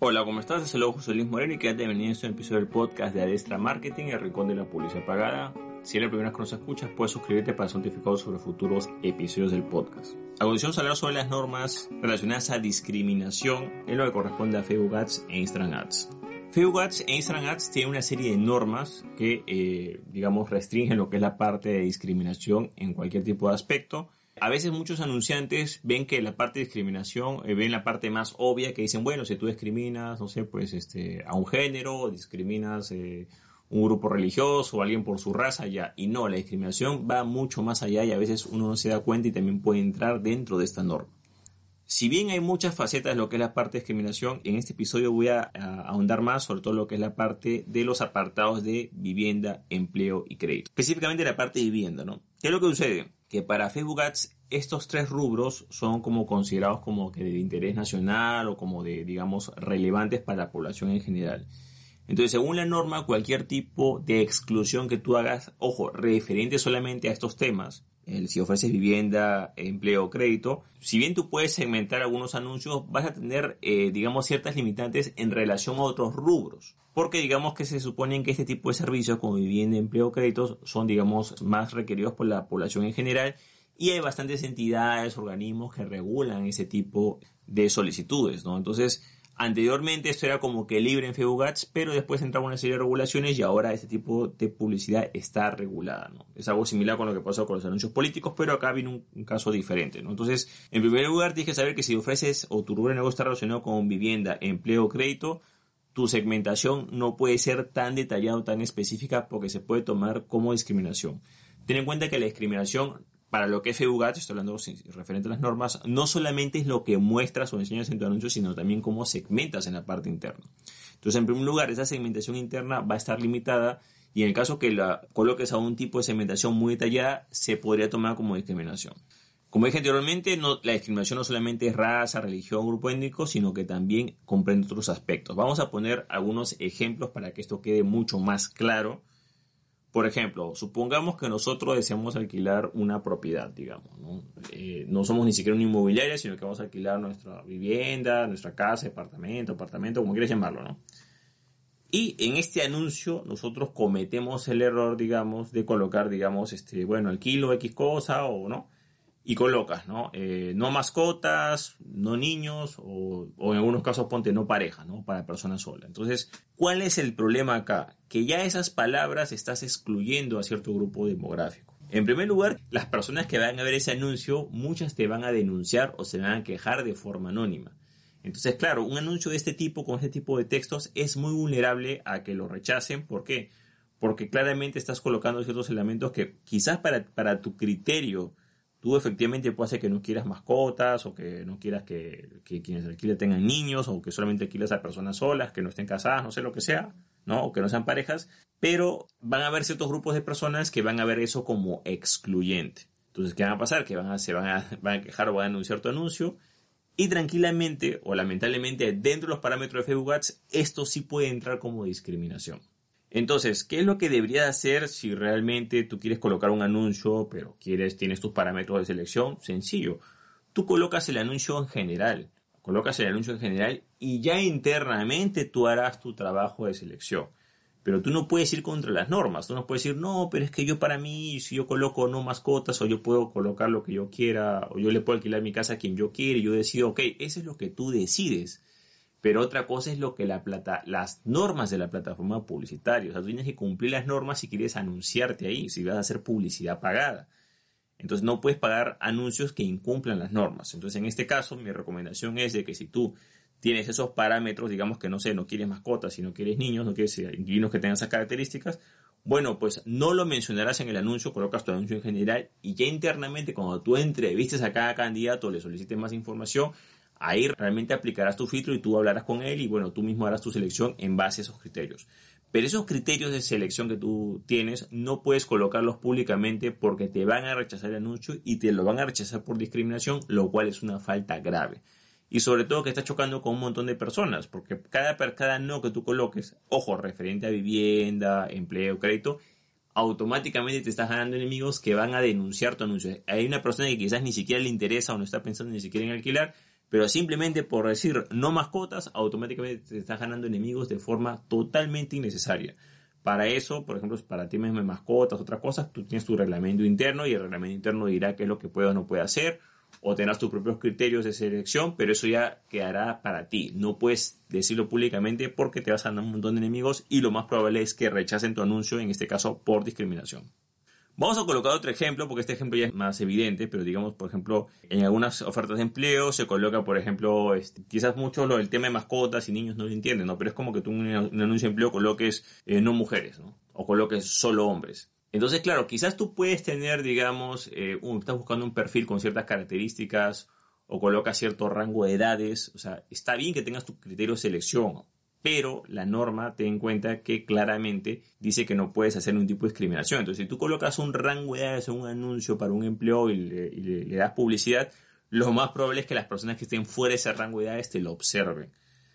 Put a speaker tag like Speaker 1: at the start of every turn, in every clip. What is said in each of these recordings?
Speaker 1: Hola, ¿cómo estás? Es el Luis Moreno y quédate bienvenido a este episodio del podcast de Adestra Marketing, el rincón de la publicidad pagada. Si eres la primera vez que nos escuchas, puedes suscribirte para ser notificado sobre futuros episodios del podcast. A continuación, hablar sobre las normas relacionadas a discriminación en lo que corresponde a Facebook Ads e Instagram Ads. Facebook Ads e Instagram Ads tienen una serie de normas que, eh, digamos, restringen lo que es la parte de discriminación en cualquier tipo de aspecto a veces muchos anunciantes ven que la parte de discriminación, eh, ven la parte más obvia que dicen, bueno, si tú discriminas, no sé, pues este, a un género, discriminas eh, un grupo religioso o alguien por su raza, ya. Y no, la discriminación va mucho más allá y a veces uno no se da cuenta y también puede entrar dentro de esta norma. Si bien hay muchas facetas de lo que es la parte de discriminación, en este episodio voy a, a, ahondar más sobre todo lo que es la parte de los apartados de vivienda, empleo y crédito. Específicamente la parte de vivienda, ¿no? ¿Qué es lo que sucede? Que para Facebook Ads estos tres rubros son como considerados como que de interés nacional o como de, digamos, relevantes para la población en general. Entonces, según la norma, cualquier tipo de exclusión que tú hagas, ojo, referente solamente a estos temas, si ofreces vivienda, empleo o crédito, si bien tú puedes segmentar algunos anuncios, vas a tener, eh, digamos, ciertas limitantes en relación a otros rubros. Porque digamos que se suponen que este tipo de servicios como vivienda, empleo o créditos son, digamos, más requeridos por la población en general y hay bastantes entidades, organismos que regulan ese tipo de solicitudes, ¿no? Entonces, anteriormente esto era como que libre en Facebook pero después entraba una serie de regulaciones y ahora este tipo de publicidad está regulada, ¿no? Es algo similar con lo que pasó con los anuncios políticos, pero acá viene un, caso diferente, ¿no? Entonces, en primer lugar, tienes que saber que si ofreces o tu rubro de negocio está relacionado con vivienda, empleo o crédito, tu segmentación no puede ser tan detallada o tan específica porque se puede tomar como discriminación. Ten en cuenta que la discriminación para lo que es FEUGAT, estoy hablando referente a las normas, no solamente es lo que muestras o enseñas en tu anuncio, sino también cómo segmentas en la parte interna. Entonces, en primer lugar, esa segmentación interna va a estar limitada y en el caso que la coloques a un tipo de segmentación muy detallada, se podría tomar como discriminación. Como dije anteriormente, no, la discriminación no solamente es raza, religión, grupo étnico, sino que también comprende otros aspectos. Vamos a poner algunos ejemplos para que esto quede mucho más claro por ejemplo, supongamos que nosotros deseamos alquilar una propiedad, digamos, ¿no? Eh, no somos ni siquiera una inmobiliaria, sino que vamos a alquilar nuestra vivienda, nuestra casa, departamento, apartamento, como quieras llamarlo, ¿no? Y en este anuncio nosotros cometemos el error, digamos, de colocar, digamos, este, bueno, alquilo X cosa o no y colocas, ¿no? Eh, no mascotas, no niños o, en algunos casos ponte no pareja, ¿no? Para personas solas. Entonces, ¿cuál es el problema acá? Que ya esas palabras estás excluyendo a cierto grupo demográfico. En primer lugar, las personas que van a ver ese anuncio, muchas te van a denunciar o se van a quejar de forma anónima. Entonces, claro, un anuncio de este tipo, con este tipo de textos, es muy vulnerable a que lo rechacen. ¿Por qué? Porque claramente estás colocando ciertos elementos que quizás para, para tu criterio tú efectivamente puede ser que no quieras mascotas o que no quieras que, quienes alquilen tengan niños o que solamente alquiles a personas solas, que no estén casadas, no sé lo que sea, ¿no? O que no sean parejas, pero van a haber ciertos grupos de personas que van a ver eso como excluyente. Entonces, ¿qué va a pasar? Que van a, se van a, van a quejar o van a anunciar tu anuncio y tranquilamente o lamentablemente dentro de los parámetros de Facebook Ads esto sí puede entrar como discriminación. Entonces, ¿qué es lo que debería hacer si realmente tú quieres colocar un anuncio, pero quieres, tienes tus parámetros de selección? Sencillo. Tú colocas el anuncio en general. Colocas el anuncio en general y ya internamente tú harás tu trabajo de selección. Pero tú no puedes ir contra las normas. Tú no puedes decir, no, pero es que yo para mí, si yo coloco no mascotas, o yo puedo colocar lo que yo quiera, o yo le puedo alquilar mi casa a quien yo quiera, y yo decido, ok, eso es lo que tú decides pero otra cosa es lo que la plata, las normas de la plataforma publicitaria. O sea, tú tienes que cumplir las normas si quieres anunciarte ahí, si vas a hacer publicidad pagada. Entonces no puedes pagar anuncios que incumplan las normas. Entonces en este caso mi recomendación es de que si tú tienes esos parámetros, digamos que no sé, no quieres mascotas, si no quieres niños, no quieres inquilinos que tengan esas características, bueno, pues no lo mencionarás en el anuncio, colocas tu anuncio en general y ya internamente cuando tú entrevistes a cada candidato, le solicites más información, Ahí realmente aplicarás tu filtro y tú hablarás con él y bueno, tú mismo harás tu selección en base a esos criterios. Pero esos criterios de selección que tú tienes no puedes colocarlos públicamente porque te van a rechazar el anuncio y te lo van a rechazar por discriminación, lo cual es una falta grave. Y sobre todo que estás chocando con un montón de personas, porque cada, cada no que tú coloques, ojo, referente a vivienda, empleo, crédito, automáticamente te estás ganando enemigos que van a denunciar tu anuncio. Hay una persona que quizás ni siquiera le interesa o no está pensando ni siquiera en alquilar, Pero simplemente por decir no mascotas, automáticamente te estás ganando enemigos de forma totalmente innecesaria. Para eso, por ejemplo, para temas de mascotas, otras cosas, tú tienes tu reglamento interno y el reglamento interno dirá qué es lo que puede o no puede hacer, o tendrás tus propios criterios de selección, pero eso ya quedará para ti. No puedes decirlo públicamente porque te vas a ganar un montón de enemigos y lo más probable es que rechacen tu anuncio, en este caso por discriminación. Vamos a colocar otro ejemplo, porque este ejemplo ya es más evidente, pero digamos, por ejemplo, en algunas ofertas de empleo se coloca, por ejemplo, este, quizás mucho lo del tema de mascotas y niños no lo entienden, ¿no? Pero es como que tú en un anuncio de empleo coloques eh, no mujeres, ¿no? O coloques solo hombres. Entonces, claro, quizás tú puedes tener, digamos, eh, estás buscando un perfil con ciertas características o colocas cierto rango de edades, o sea, está bien que tengas tu criterio de selección, pero la norma ten en cuenta que claramente dice que no puedes hacer un tipo de discriminación. Entonces, si tú colocas un rango de edades en un anuncio para un empleo y, le, das publicidad, lo más probable es que las personas que estén fuera de ese rango de edades te lo observen.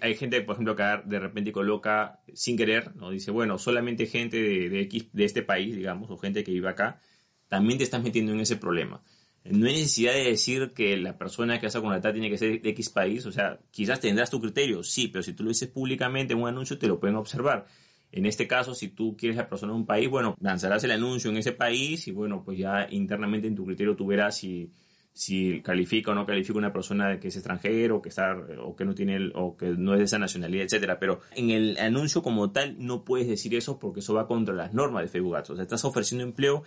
Speaker 1: Hay gente, por ejemplo, que de repente coloca sin querer, ¿no? Dice, bueno, solamente gente de, de, X, de este país, digamos, o gente que vive acá, también te estás metiendo en ese problema no hay necesidad de decir que la persona que vas a contratar tiene que ser de X país, o sea, quizás tendrás tu criterio, sí, pero si tú lo dices públicamente en un anuncio te lo pueden observar. En este caso, si tú quieres la persona de un país, bueno, lanzarás el anuncio en ese país y bueno, pues ya internamente en tu criterio tú verás si, si califica o no califica una persona que es extranjero, que está, o que no tiene, o que no es de esa nacionalidad, etcétera. Pero en el anuncio como tal no puedes decir eso porque eso va contra las normas de Facebook Ads. O sea, estás ofreciendo empleo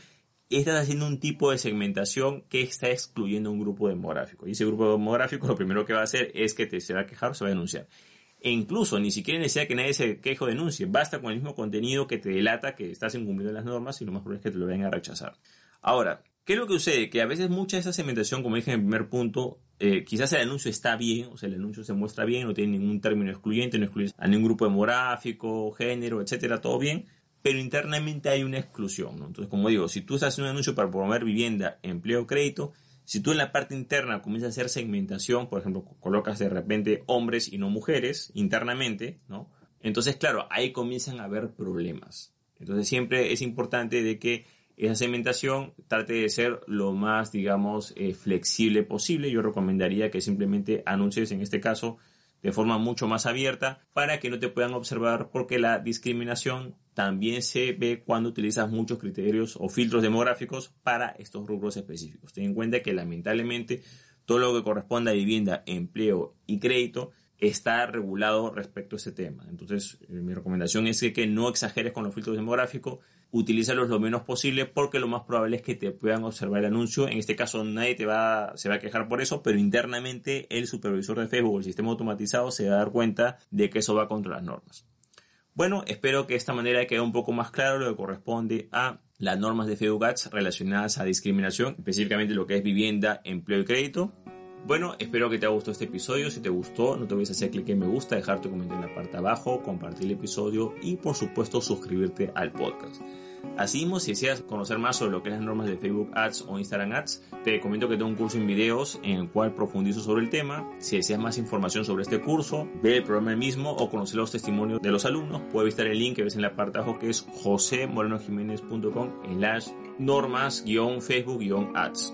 Speaker 1: estás haciendo un tipo de segmentación que está excluyendo un grupo demográfico. Y ese grupo demográfico lo primero que va a hacer es que te se va a quejar o se va a denunciar. E incluso ni siquiera necesita que nadie se queje o denuncie. Basta con el mismo contenido que te delata que estás incumpliendo las normas y lo más probable es que te lo vayan a rechazar. Ahora, ¿qué es lo que sucede? Que a veces mucha de esa segmentación, como dije en el primer punto, eh, quizás el anuncio está bien, o sea, el anuncio se muestra bien, no tiene ningún término excluyente, no excluye a ningún grupo demográfico, género, etcétera, todo bien pero internamente hay una exclusión. Entonces, como digo, si tú estás haciendo un anuncio para promover vivienda, empleo, crédito, si tú en la parte interna comienzas a hacer segmentación, por ejemplo, colocas de repente hombres y no mujeres internamente, ¿no? Entonces, claro, ahí comienzan a haber problemas. Entonces, siempre es importante de que esa segmentación trate de ser lo más, digamos, eh, flexible posible. Yo recomendaría que simplemente anuncies, en este caso, de forma mucho más abierta para que no te puedan observar porque la discriminación también se ve cuando utilizas muchos criterios o filtros demográficos para estos rubros específicos. Ten en cuenta que lamentablemente todo lo que corresponde a vivienda, empleo y crédito está regulado respecto a ese tema. Entonces, eh, mi recomendación es que, no exageres con los filtros demográficos, utilízalos lo menos posible porque lo más probable es que te puedan observar el anuncio. En este caso, nadie te va, se va a quejar por eso, pero internamente el supervisor de Facebook el sistema automatizado se va a dar cuenta de que eso va contra las normas. Bueno, espero que de esta manera quede un poco más claro lo que corresponde a las normas de Ads relacionadas a discriminación, específicamente lo que es vivienda, empleo y crédito. Bueno, espero que te haya gustado este episodio. Si te gustó, no te olvides hacer clic en me gusta, dejar tu comentario en la parte de abajo, compartir el episodio y por supuesto suscribirte al podcast. Asimismo, si deseas conocer más sobre lo que es las normas de Facebook Ads o Instagram Ads, te comento que tengo un curso en videos en el cual profundizo sobre el tema. Si deseas más información sobre este curso, ve el programa mismo o conocer los testimonios de los alumnos, puedes visitar el link que ves en la parte de abajo que es josemorenojiménez.com slash normas-facebook-ads.